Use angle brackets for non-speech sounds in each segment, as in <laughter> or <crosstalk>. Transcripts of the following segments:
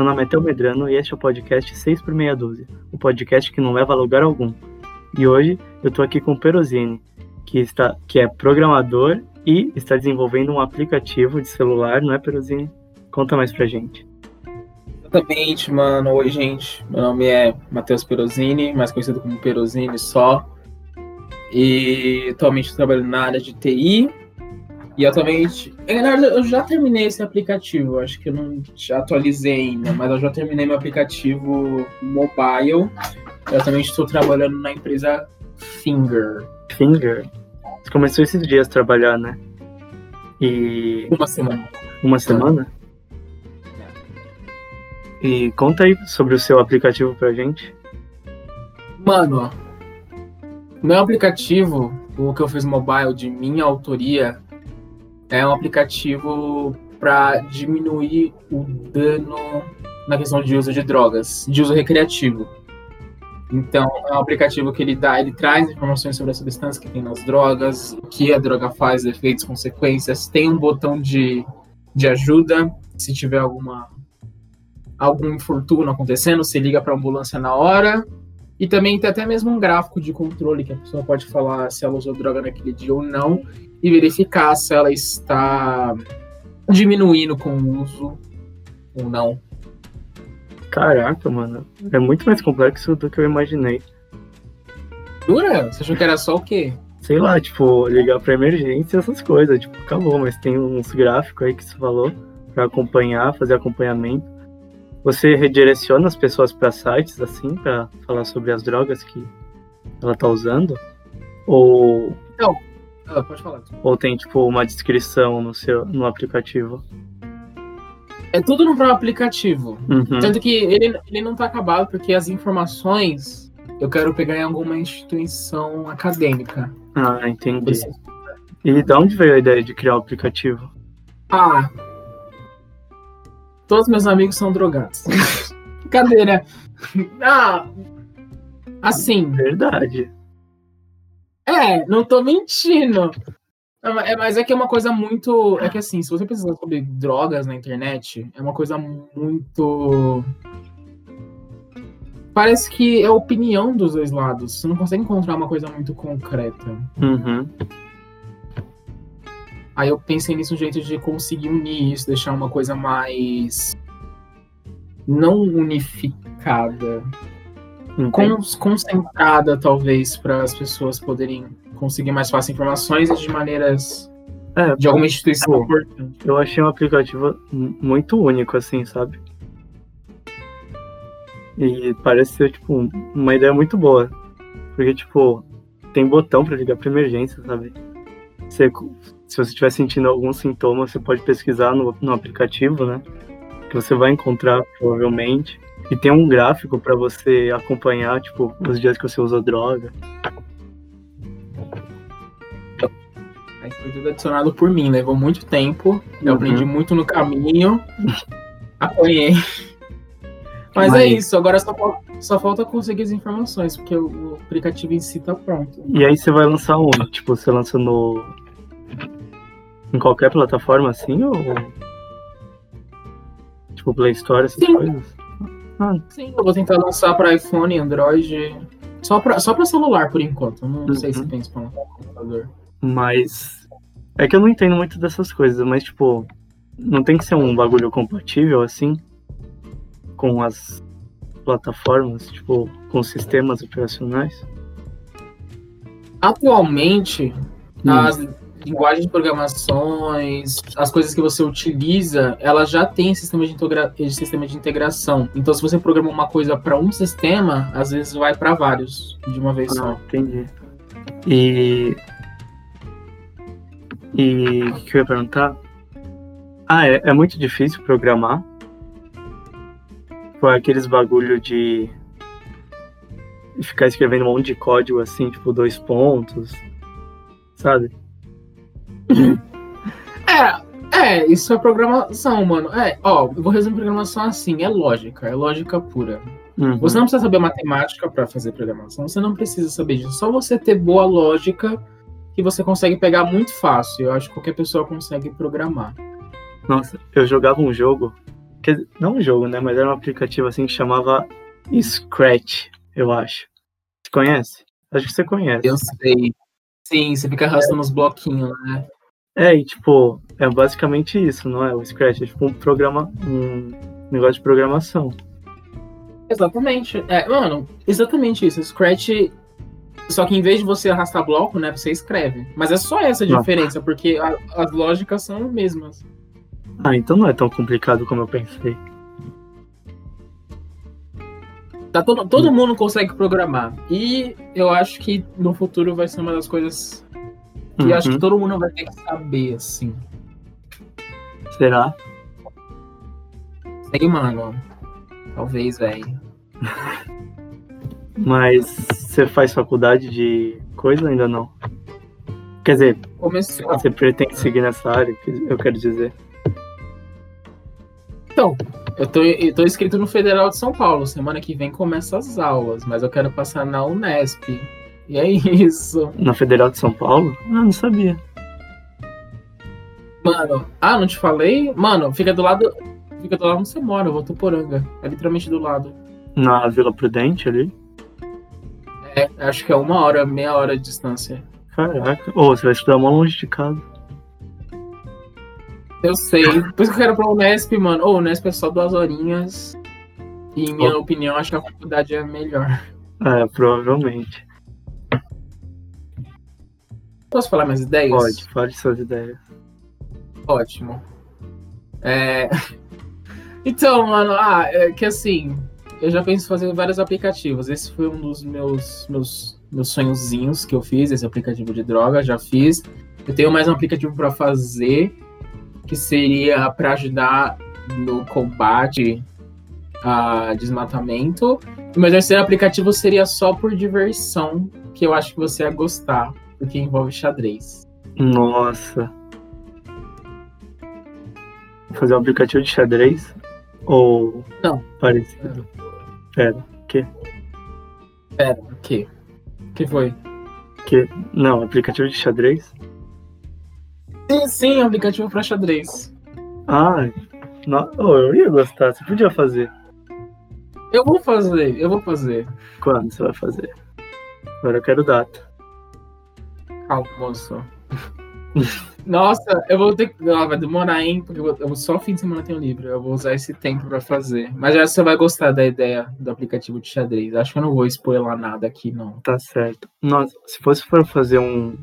Meu nome é Théo Medrano e este é o podcast 6 por meia dúzia, o podcast que não leva a lugar algum. E hoje eu tô aqui com o Perosini, que, está, que é programador e está desenvolvendo um aplicativo de celular, não é, Perosini? Conta mais pra gente. Exatamente, mano. Oi, gente. Meu nome é Matheus Perosini, mais conhecido como Perosini só. E atualmente estou trabalhando na área de TI. E atualmente. Na verdade, eu já terminei esse aplicativo. Acho que eu não atualizei ainda, mas eu já terminei meu aplicativo mobile. Eu atualmente estou trabalhando na empresa Finger. Finger? Você começou esses dias a trabalhar, né? E. Uma semana. Uma semana? E conta aí sobre o seu aplicativo pra gente. Mano, meu aplicativo, o que eu fiz mobile de minha autoria, é um aplicativo para diminuir o dano na questão de uso de drogas, de uso recreativo. Então, é um aplicativo que ele dá, ele traz informações sobre a substância que tem nas drogas, o que a droga faz, efeitos, consequências. Tem um botão de, de ajuda, se tiver alguma algum infortúnio acontecendo, se liga para a ambulância na hora. E também tem até mesmo um gráfico de controle que a pessoa pode falar se ela usou droga naquele dia ou não e verificar se ela está diminuindo com o uso ou não. Caraca, mano. É muito mais complexo do que eu imaginei. Dura? Você achou que era só o quê? Sei lá, tipo, ligar pra emergência essas coisas. Tipo, acabou, mas tem uns gráficos aí que você falou pra acompanhar, fazer acompanhamento. Você redireciona as pessoas para sites assim, para falar sobre as drogas que ela tá usando? Ou. Não, ah, pode falar. Ou tem, tipo, uma descrição no seu no aplicativo? É tudo no próprio aplicativo. Uhum. Tanto que ele, ele não tá acabado porque as informações eu quero pegar em alguma instituição acadêmica. Ah, entendi. E de onde veio a ideia de criar o aplicativo? Ah, todos meus amigos são drogados. Cadeira. Ah, assim. Verdade. É, não tô mentindo. É, mas é que é uma coisa muito. É que assim, se você precisar sobre drogas na internet, é uma coisa muito. Parece que é a opinião dos dois lados. Você não consegue encontrar uma coisa muito concreta. Uhum. Aí eu pensei nisso um jeito de conseguir unir isso, deixar uma coisa mais. não unificada. Con concentrada, talvez, para as pessoas poderem conseguir mais fácil informações de maneiras. É, de alguma instituição Eu achei um aplicativo muito único, assim, sabe? E parece ser, tipo, uma ideia muito boa. Porque, tipo, tem botão para ligar pra emergência, sabe? Você, se você estiver sentindo algum sintoma, você pode pesquisar no, no aplicativo, né? Que você vai encontrar, provavelmente. E tem um gráfico para você acompanhar, tipo, os dias que você usa droga. Aí foi tudo adicionado por mim, levou muito tempo. Eu uhum. aprendi muito no caminho. <laughs> Apanhei. Mas, Mas, é isso, agora só, só falta conseguir as informações, porque o aplicativo em si tá pronto. E aí você vai lançar onde? Tipo, você lança no. Em qualquer plataforma assim ou. Tipo Play Store, essas Sim. coisas? Ah. Sim, eu vou tentar lançar para iPhone, Android. Só para só pra celular por enquanto. Não uhum. sei se pensa para computador. Mas. É que eu não entendo muito dessas coisas, mas tipo. Não tem que ser um bagulho compatível assim? Com as plataformas, tipo, com sistemas operacionais? Atualmente, hum. as linguagem de programações, as coisas que você utiliza, ela já tem sistema de, integra sistema de integração. Então, se você programa uma coisa para um sistema, às vezes vai para vários de uma vez ah, só. Entendi. E. E o que eu ia perguntar? Ah, é, é muito difícil programar. Foi aqueles bagulho de ficar escrevendo um monte de código assim, tipo dois pontos, sabe? É, é, isso é programação, mano. É, ó, eu vou resumir programação assim, é lógica, é lógica pura. Uhum. Você não precisa saber matemática para fazer programação, você não precisa saber disso. Só você ter boa lógica que você consegue pegar muito fácil. Eu acho que qualquer pessoa consegue programar. Nossa, eu jogava um jogo não um jogo, né? Mas era um aplicativo assim que chamava Scratch, eu acho. Você conhece? Acho que você conhece. Eu sei. Sim, você fica arrastando os bloquinhos, né? É, e tipo, é basicamente isso, não é? O Scratch é tipo um programa, um negócio de programação. Exatamente. É, mano, exatamente isso. Scratch. Só que em vez de você arrastar bloco, né, você escreve. Mas é só essa a Não. diferença, porque a- as lógicas são as mesmas. Ah, então não é tão complicado como eu pensei. Tá todo, todo mundo consegue programar. E eu acho que no futuro vai ser uma das coisas que eu acho que Uhum. todo mundo vai ter que saber, assim. Será? Sei, mano. Talvez, velho. <laughs> Mas você faz faculdade de coisa ainda não? Quer dizer, Começou. você pretende seguir nessa área, eu quero dizer. Então, eu tô, eu tô inscrito no Federal de São Paulo. Semana que vem começa as aulas, mas eu quero passar na Unesp. E é isso. Na Federal de São Paulo? Ah, não sabia. Mano, ah, não te falei? Mano, fica do lado. Fica do lado onde você mora, Votuporanga. É literalmente do lado. Na Vila Prudente ali? É, acho que é uma hora, meia hora de distância. Caraca. Ô, você vai estudar mó longe de casa. Eu sei. Por isso que eu quero pra Unesp, mano. Ô, Unesp é só duas horinhas. E, em minha opinião, acho que a faculdade é melhor. É, provavelmente. Posso falar minhas ideias? Pode, fale suas ideias. Ótimo. É... <laughs> Então, mano, ah, é que assim, eu já penso em fazer vários aplicativos. Esse foi um dos meus, meus, meus sonhozinhos que eu fiz, esse aplicativo de droga, já fiz. Eu tenho mais um aplicativo para fazer, que seria para ajudar no combate a desmatamento. E meu terceiro aplicativo seria só por diversão, que eu acho que você ia gostar, porque envolve xadrez. Nossa. Fazer um aplicativo de xadrez? Ou. Não. Parecido? Pera. Pera, o quê? O que foi? Não, aplicativo de xadrez? Sim, sim, aplicativo para xadrez. Ah, no... oh, eu ia gostar. Você podia fazer. Eu vou fazer, eu vou fazer. Quando você vai fazer? Agora eu quero data. Nossa, eu vou ter que. Ah, vai demorar, hein? Porque eu, eu só fim de semana tenho livre. Eu vou usar esse tempo pra fazer. Mas acho que você vai gostar da ideia do aplicativo de xadrez. Acho que eu não vou spoiler nada aqui, não. Tá certo. Nossa, se fosse for fazer um,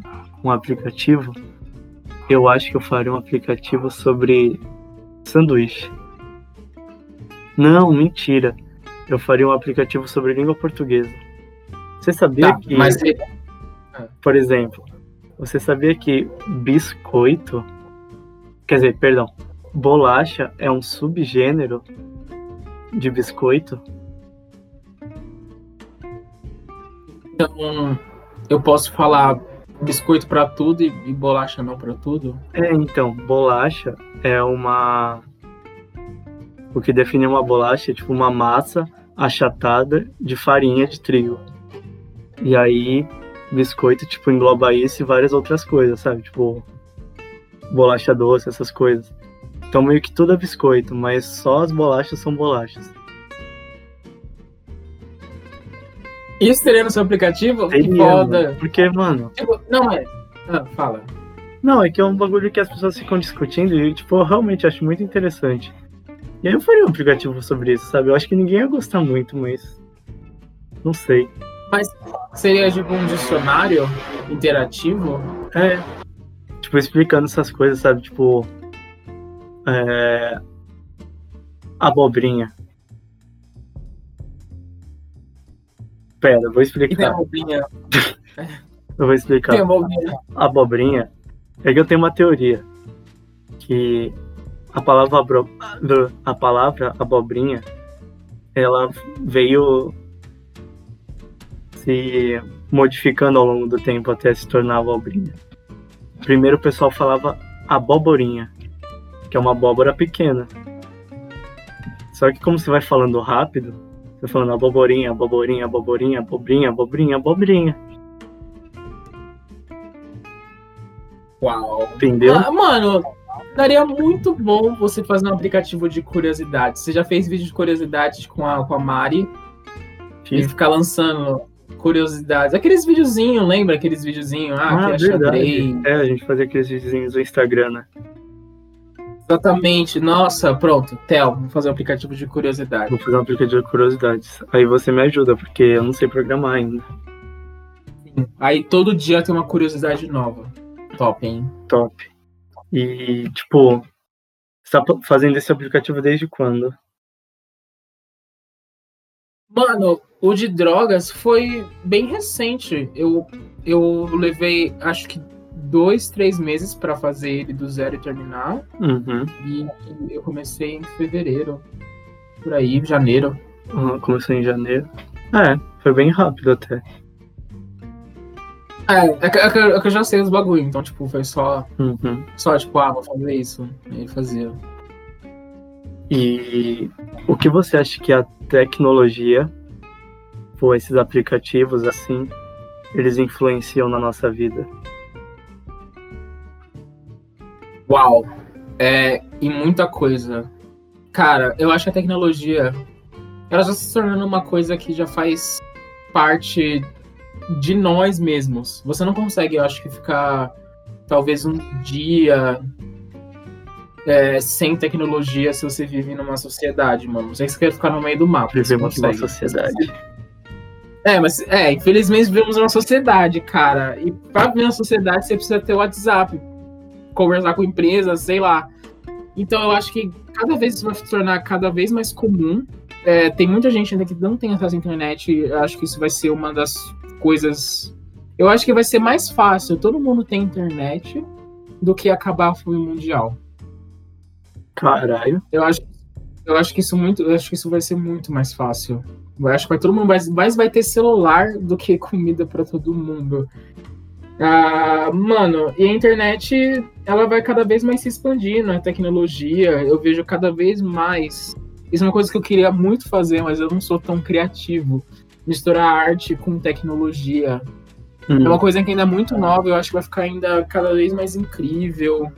um aplicativo, eu acho que eu faria um aplicativo sobre sanduíche. Não, mentira. Eu faria um aplicativo sobre língua portuguesa. Você sabia Tá, que, mas por exemplo, você sabia que biscoito, quer dizer, perdão, bolacha é um subgênero de biscoito? então eu posso falar biscoito pra tudo e, e bolacha não pra tudo? É, então, bolacha é uma. O que define uma bolacha é tipo uma massa achatada de farinha de trigo. E aí, biscoito, tipo, engloba isso e várias outras coisas, sabe? Tipo, bolacha doce, essas coisas. Então, meio que tudo é biscoito, mas só as bolachas são bolachas. Isso seria no seu aplicativo? Que Seria, foda. mano. Porque, mano, Tipo, não, mas. Ah, fala. Não, é que é um bagulho que as pessoas ficam discutindo e, tipo, eu realmente acho muito interessante. E aí eu faria um aplicativo sobre isso, sabe? Eu acho que ninguém ia gostar muito, mas. Não sei. Seria tipo um dicionário interativo? É. Tipo, explicando essas coisas, sabe? Tipo. É. Abobrinha. Pera, eu vou explicar. abobrinha. Eu vou explicar. Tem abobrinha. abobrinha é que eu tenho uma teoria que a palavra abro- a palavra abobrinha ela veio se modificando ao longo do tempo até se tornar abobrinha. Primeiro o pessoal falava aboborinha, que é uma abóbora pequena. Só que como você vai falando rápido, você vai falando aboborinha, aboborinha, aboborinha, abobrinha, abobrinha, abobrinha, Uau. entendeu? Ah, mano, daria muito bom você fazer um aplicativo de curiosidades. Você já fez vídeo de curiosidades com a, com a Mari? E Fiz. ficar lançando curiosidades. Aqueles videozinhos, lembra aqueles videozinhos? Ah, Ah, que é verdade. xadrez. É, a gente fazia aqueles videozinhos no Instagram, né? Exatamente. Nossa, pronto. Tel, vou fazer um aplicativo de curiosidade. Vou fazer um aplicativo de curiosidades. Aí você me ajuda, porque eu não sei programar ainda. Aí todo dia tem uma curiosidade nova. Top, hein? Top. E, tipo, você tá fazendo esse aplicativo desde quando? Mano, o de drogas foi bem recente. Eu, eu levei, acho que dois, três meses pra fazer ele do zero e terminar. Uhum. E eu comecei em fevereiro. Por aí, janeiro. Uhum, Começou em janeiro. É, foi bem rápido até. É, é que, é que- é que eu já sei os bagulho, então, tipo, foi só, Uhum. só tipo, ah, vou fazer isso. E aí fazia. E o que você acha que a tecnologia, ou esses aplicativos assim, eles influenciam na nossa vida? Uau! É, e muita coisa. Cara, eu acho que a tecnologia, ela já se tornando uma coisa que já faz parte de nós mesmos. Você não consegue, eu acho que ficar talvez um dia é, sem tecnologia se você vive numa sociedade, mano. Não sei se você quer ficar no meio do mapa. Vivemos numa sociedade. É, mas é, infelizmente vivemos numa sociedade, cara. E pra viver na sociedade você precisa ter o WhatsApp, conversar com empresas, sei lá. Então eu acho que cada vez isso vai se tornar cada vez mais comum. É, tem muita gente ainda que não tem acesso à internet. e eu acho que isso vai ser uma das coisas. Eu acho que vai ser mais fácil todo mundo ter internet do que acabar a fome mundial. Caralho. Eu acho, eu acho que isso muito, eu acho que isso vai ser muito mais fácil. Eu acho que vai todo mundo mais, mais vai ter celular do que <laughs> comida pra todo mundo. Ah, mano, e a internet ela vai cada vez mais se expandindo, a tecnologia, eu vejo cada vez mais. Isso é uma coisa que eu queria muito fazer, mas eu não sou tão criativo. Misturar arte com tecnologia. Hum, É uma coisa que ainda é muito nova, eu acho que vai ficar ainda cada vez mais incrível.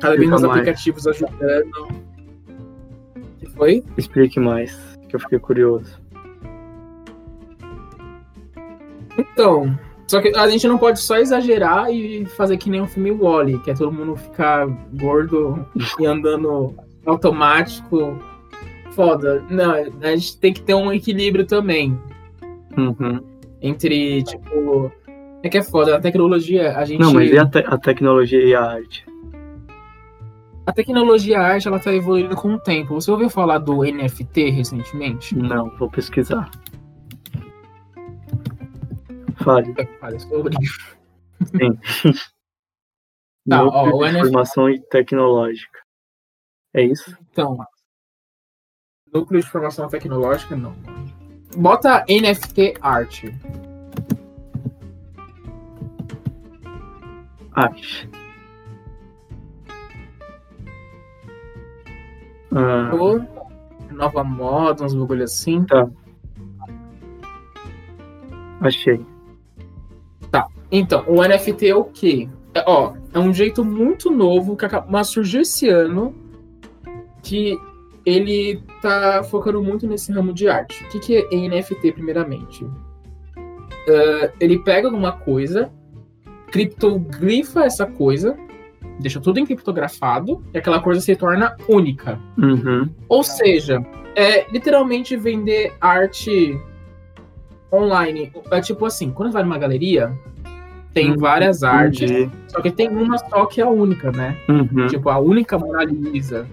Cada vez Explica mais mais. aplicativos ajudando. O que foi? Explique mais, que eu fiquei curioso. Então, só que a gente não pode só exagerar e fazer que nem o filme Wally, que é todo mundo ficar gordo e andando automático. Foda. Não, a gente tem que ter um equilíbrio também. Uhum. Entre, tipo. É que é foda, a tecnologia, a gente. Não, mas e a, te- a tecnologia e a arte? A tecnologia a arte, ela tá evoluindo com o tempo. Você ouviu falar do NFT recentemente? Não, vou pesquisar. Fale. Fale sobre. Sim. <laughs> Tá, Núcleo ó, o NFT Informação e Tecnológica. É isso? Então, núcleo de informação tecnológica, não. Bota NFT art. Arte. Ah, nova moda, uns bagulho assim. achei. Então, o NFT é o quê? É, ó, é um jeito muito novo que acaba- mas surgiu esse ano que ele tá focando muito nesse ramo de arte. O que, que é NFT, primeiramente? Ah, ele pega alguma coisa, criptografa essa coisa, deixa tudo encriptografado, e aquela coisa se torna única. Uhum. Ou seja, é literalmente vender arte online. É tipo assim, quando você vai numa galeria, tem Hum, várias artes, Entendi. só que tem uma só que é a única, né? Uhum. Tipo, a única Mona Lisa.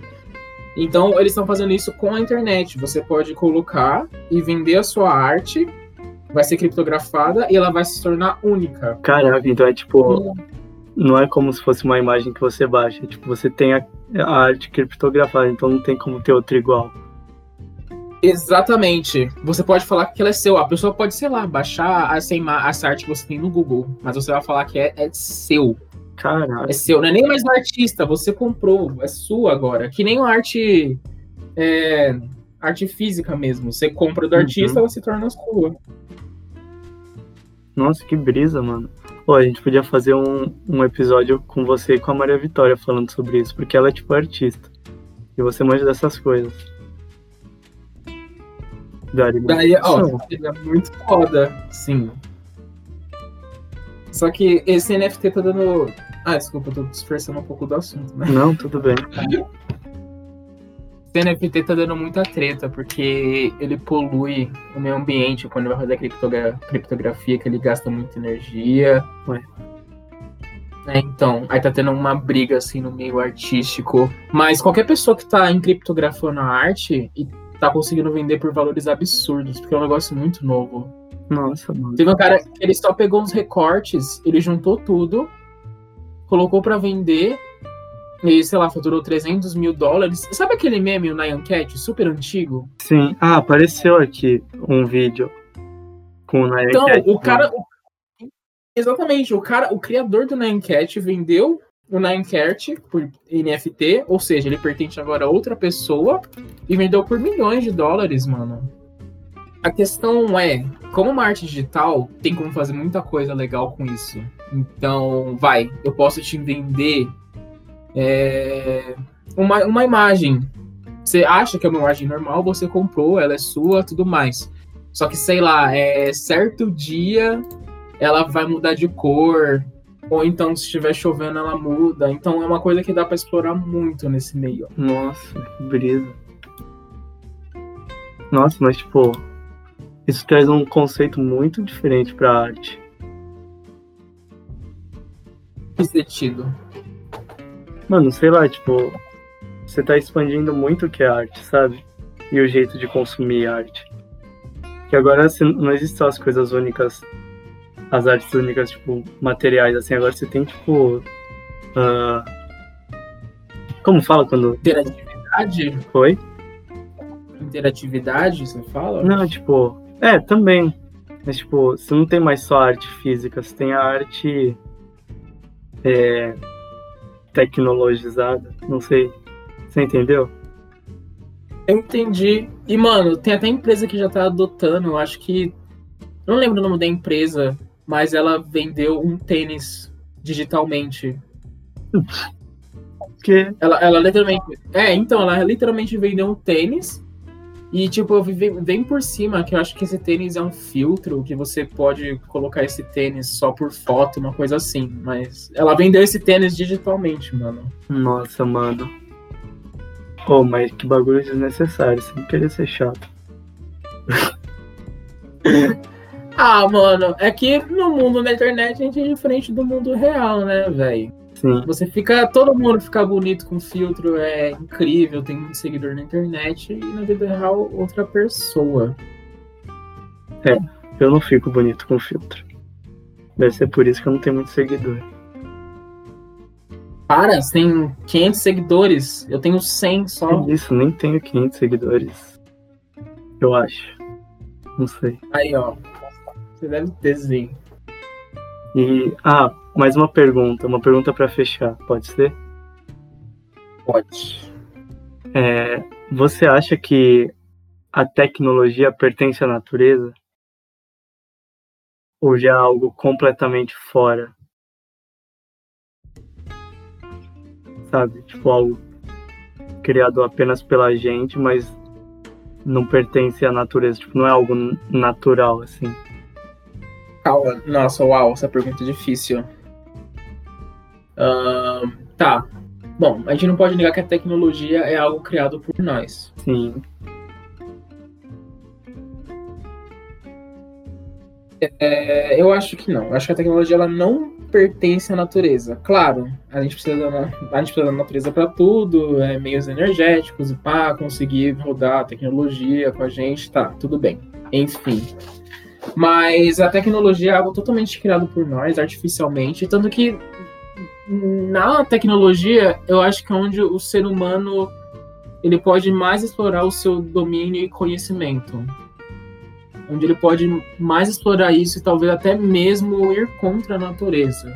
Então, eles estão fazendo isso com a internet. Você pode colocar e vender a sua arte, vai ser criptografada e ela vai se tornar única. Caraca, então é tipo, não é como se fosse uma imagem que você baixa. Tipo, você tem a, a arte criptografada, então não tem como ter outra igual. Exatamente. Você pode falar que ela é seu. A pessoa pode, sei lá, baixar essa, essa arte que você tem no Google. Mas você vai falar que é, é seu. Caraca. É seu. Não é nem mais do artista. Você comprou. É sua agora. Que nem a arte. é, arte física mesmo. Você compra do Uhum. artista, ela se torna sua. Nossa, que brisa, mano. Pô, a gente podia fazer um, um episódio com você e com a Maria Vitória falando sobre isso, porque ela é tipo artista. E você manja dessas coisas. Daria, Daria ó, seria muito foda, sim. Só que esse NFT tá dando. Ah, desculpa, eu tô dispersando um pouco do assunto, né? Não, tudo bem. <laughs> NFT tá dando muita treta, porque ele polui o meio ambiente quando vai fazer criptogra criptografia, que ele gasta muita energia. Ué. É, então, aí tá tendo uma briga assim no meio artístico. Mas qualquer pessoa que tá encriptografando a arte e tá conseguindo vender por valores absurdos, porque é um negócio muito novo. Nossa, mano. Teve um cara que ele só pegou uns recortes, ele juntou tudo, colocou para vender e, sei lá, faturou 300 mil dólares. Sabe aquele meme, o Nyan Cat, super antigo? Sim. Ah, apareceu aqui um vídeo com o Nyan então, Cat. O cara... O... Exatamente, o cara, o criador do Nyan Cat vendeu o Ninecart por NFT, ou seja, ele pertence agora a outra pessoa e vendeu por milhões de dólares, mano. A questão é, como uma arte digital, tem como fazer muita coisa legal com isso. Então, vai, eu posso te vender é, uma, uma imagem. Você acha que é uma imagem normal, você comprou, ela é sua, tudo mais. Só que, sei lá, é certo dia ela vai mudar de cor, ou então, se estiver chovendo, ela muda. Então é uma coisa que dá para explorar muito nesse meio. Nossa, que brisa. Nossa, mas tipo, isso traz um conceito muito diferente pra arte. Que sentido? Mano, sei lá, tipo, você tá expandindo muito o que é arte, sabe? E o jeito de consumir arte. Que agora não existem as coisas únicas as artes únicas, tipo, materiais, assim, agora você tem, tipo. Uh... Como fala quando. Interatividade? Foi? Interatividade, você fala? Não, tipo. É, também. Mas, tipo, você não tem mais só arte física, você tem a arte. É, tecnologizada, não sei. Você entendeu? Eu entendi. E, mano, tem até empresa que já tá adotando, eu acho que. Eu não lembro o nome da empresa, mas ela vendeu um tênis digitalmente. <laughs> Que? Ela, ela literalmente. É, então, ela literalmente vendeu um tênis. E, tipo, eu vi bem por cima que eu acho que esse tênis é um filtro, que você pode colocar esse tênis só por foto, uma coisa assim. Mas ela vendeu esse tênis digitalmente, mano. Nossa, mano. Pô, mas que bagulho desnecessário, sem querer ser chato. <laughs> Ah, mano, é que no mundo da internet a gente é diferente do mundo real, né, velho? Sim. Você fica. Todo mundo fica bonito com filtro, é incrível, tem muito seguidor na internet e na vida real outra pessoa. É, eu não fico bonito com filtro. Deve ser por isso que eu não tenho muito seguidor. Para, você tem 500 seguidores. Eu tenho 100 só. Que isso, nem tenho 500 seguidores. Eu acho. Não sei. Aí, ó. Você deve ter sim. E, ah, mais uma pergunta, uma pergunta para fechar, pode ser? Pode. É, você acha que a tecnologia pertence à natureza? Ou já é algo completamente fora? Sabe? Tipo, algo criado apenas pela gente, mas não pertence à natureza. Tipo, não é algo natural, assim. Calma. Nossa, uau, essa pergunta é difícil. Uh, tá. Bom, a gente não pode negar que a tecnologia é algo criado por nós. Sim. É, eu acho que não. Eu acho que a tecnologia ela não pertence à natureza. Claro, a gente precisa da, a gente precisa da natureza para tudo, é, meios energéticos e pá, conseguir rodar a tecnologia com a gente, tá, tudo bem. Enfim. Mas a tecnologia é algo totalmente criado por nós, artificialmente, tanto que na tecnologia, eu acho que é onde o ser humano ele pode mais explorar o seu domínio e conhecimento. Onde ele pode mais explorar isso e talvez até mesmo ir contra a natureza.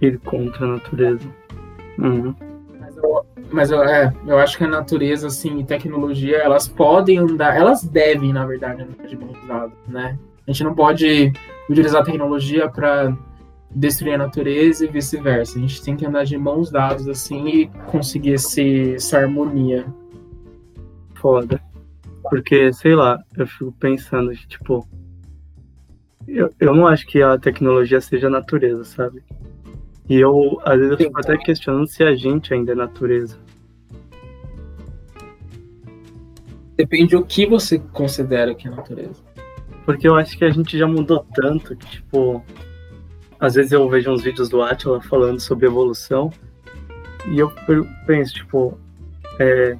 Ir contra a natureza. Uhum. Mas eu, é, eu acho que a natureza, assim, e tecnologia, elas podem andar, elas devem, na verdade, andar de mãos dadas, né? A gente não pode utilizar a tecnologia para destruir a natureza e vice-versa. A gente tem que andar de mãos dadas assim e conseguir esse, essa harmonia. Foda. Porque, sei lá, eu fico pensando que, tipo. Eu, eu não acho que a tecnologia seja a natureza, sabe? E eu, às vezes, eu fico até questionando se a gente ainda é natureza. Depende do que você considera que é natureza. Porque eu acho que a gente já mudou tanto que, tipo, às vezes eu vejo uns vídeos do Atila falando sobre evolução e eu penso, tipo, é,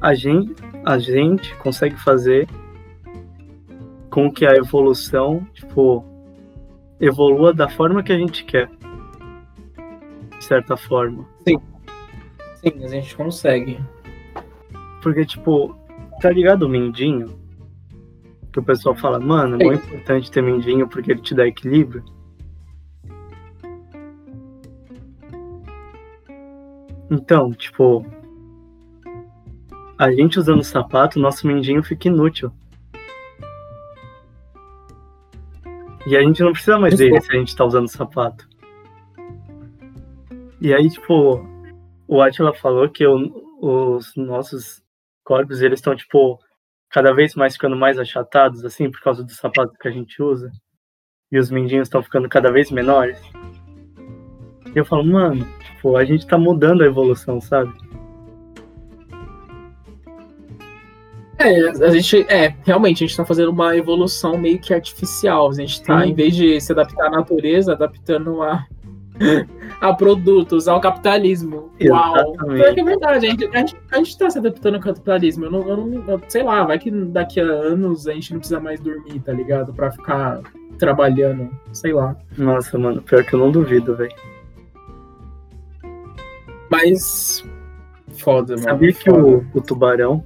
a, gente, a gente consegue fazer com que a evolução, tipo, evolua da forma que a gente quer. De certa forma. Sim. Sim, a gente consegue. Porque, tipo, tá ligado o mindinho? Que o pessoal fala, mano, é muito importante ter mindinho porque ele te dá equilíbrio. Então, tipo, a gente usando sapato, nosso mindinho fica inútil. E a gente não precisa mais dele se a gente tá usando sapato. E aí, tipo, o Atila falou que o, os nossos corpos, eles estão, tipo, cada vez mais ficando mais achatados, assim, por causa do sapato que a gente usa. E os mindinhos estão ficando cada vez menores. E eu falo, mano, tipo, a gente tá mudando a evolução, sabe? É, a gente, é, realmente, a gente tá fazendo uma evolução meio que artificial. A gente tá, Sim. em vez de se adaptar à natureza, adaptando a, <laughs> a produtos, ao capitalismo. Uau! Porque é verdade, a gente, a, gente, a gente tá se adaptando ao capitalismo. Eu não, eu não eu, sei lá, vai que daqui a anos a gente não precisa mais dormir, tá ligado? Pra ficar trabalhando, sei lá. Nossa, mano, pior que eu não duvido, velho. Mas. Foda, mano. Sabia que o, o tubarão,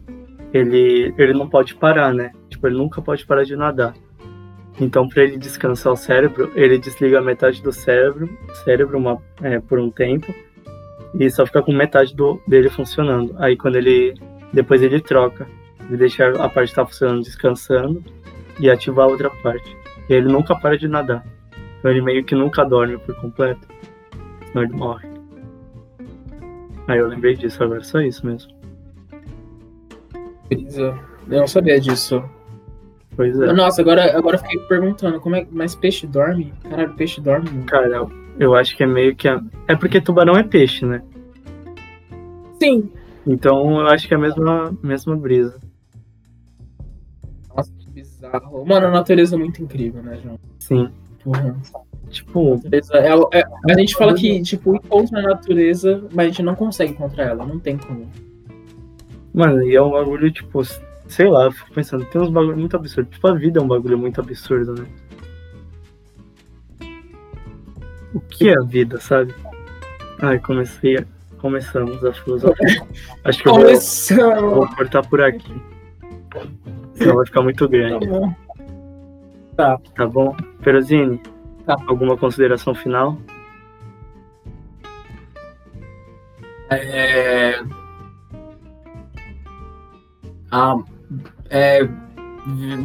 ele, ele não pode parar, né? Tipo, ele nunca pode parar de nadar. Então, para ele descansar o cérebro, ele desliga metade do cérebro, cérebro uma, é, por um tempo, e só fica com metade do, dele funcionando. Aí, quando ele. Depois ele troca. Ele deixa a parte que tá funcionando descansando e ativa a outra parte. E ele nunca para de nadar. Então, ele meio que nunca dorme por completo. Senão ele morre. Aí eu lembrei disso, agora só isso mesmo. Eu não sabia disso. Pois é. Nossa, agora, agora eu fiquei perguntando, como é mas peixe dorme? Caralho, peixe dorme? Mano. Cara, eu acho que é meio que. A... É porque tubarão é peixe, né? Sim. Então eu acho que é a mesma, mesma brisa. Nossa, que bizarro. Mano, a natureza é muito incrível, né, João? Sim. Porra. Tipo. É, é, a gente fala que, tipo, encontra a natureza, mas a gente não consegue encontrar ela, não tem como. Mano, e é um bagulho, tipo, sei lá, eu fico pensando, tem uns bagulho muito absurdo. Tipo, a vida é um bagulho muito absurdo, né? O que é a vida, sabe? Ai, comecei a... Começamos a filosofia. Acho que eu vou, vou cortar por aqui. Senão vai ficar muito grande. Tá bom. Tá. Tá bom? Perozini, tá. Alguma consideração final? É... Ah, é,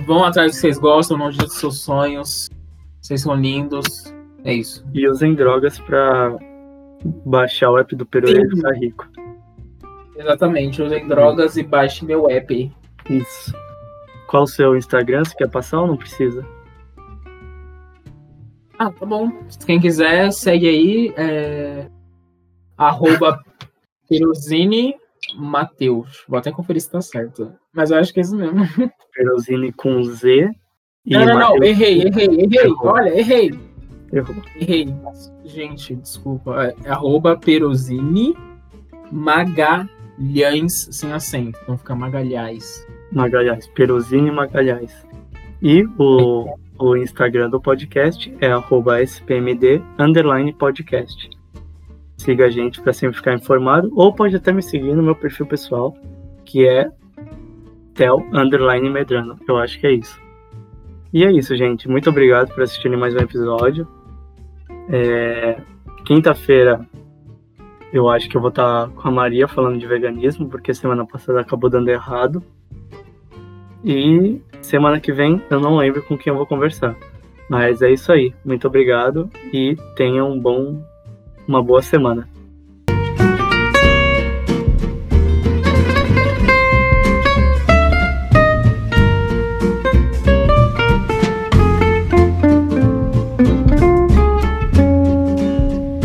vão atrás do que vocês gostam, não dos seus sonhos. Vocês são lindos. É isso. E usem drogas pra baixar o app do Peru e ficar rico. Exatamente, usem drogas e baixem meu app. Isso. Qual o seu Instagram? Você quer passar ou não precisa? Ah, tá bom. Quem quiser, segue aí. É... Arroba Piruzini Matheus. Vou até conferir se tá certo. Mas eu acho que é isso mesmo. <laughs> Perosini com Z. E não, não, não. Errei, errei, errei. Errou. Olha, errei. Errou. Errei. Gente, desculpa. É, é arroba Perosini Magalhães sem acento. Então fica Magalhães. Magalhães. Perosini Magalhães. E o, o Instagram do podcast é arroba SPMD underline podcast siga a gente para sempre ficar informado, ou pode até me seguir no meu perfil pessoal, que é tel medrano. Eu acho que é isso. E é isso, gente. Muito obrigado por assistirem mais um episódio. É... Quinta-feira eu acho que eu vou estar com a Maria falando de veganismo, porque semana passada acabou dando errado. E semana que vem eu não lembro com quem eu vou conversar. Mas é isso aí. Muito obrigado e tenha um bom, uma boa semana.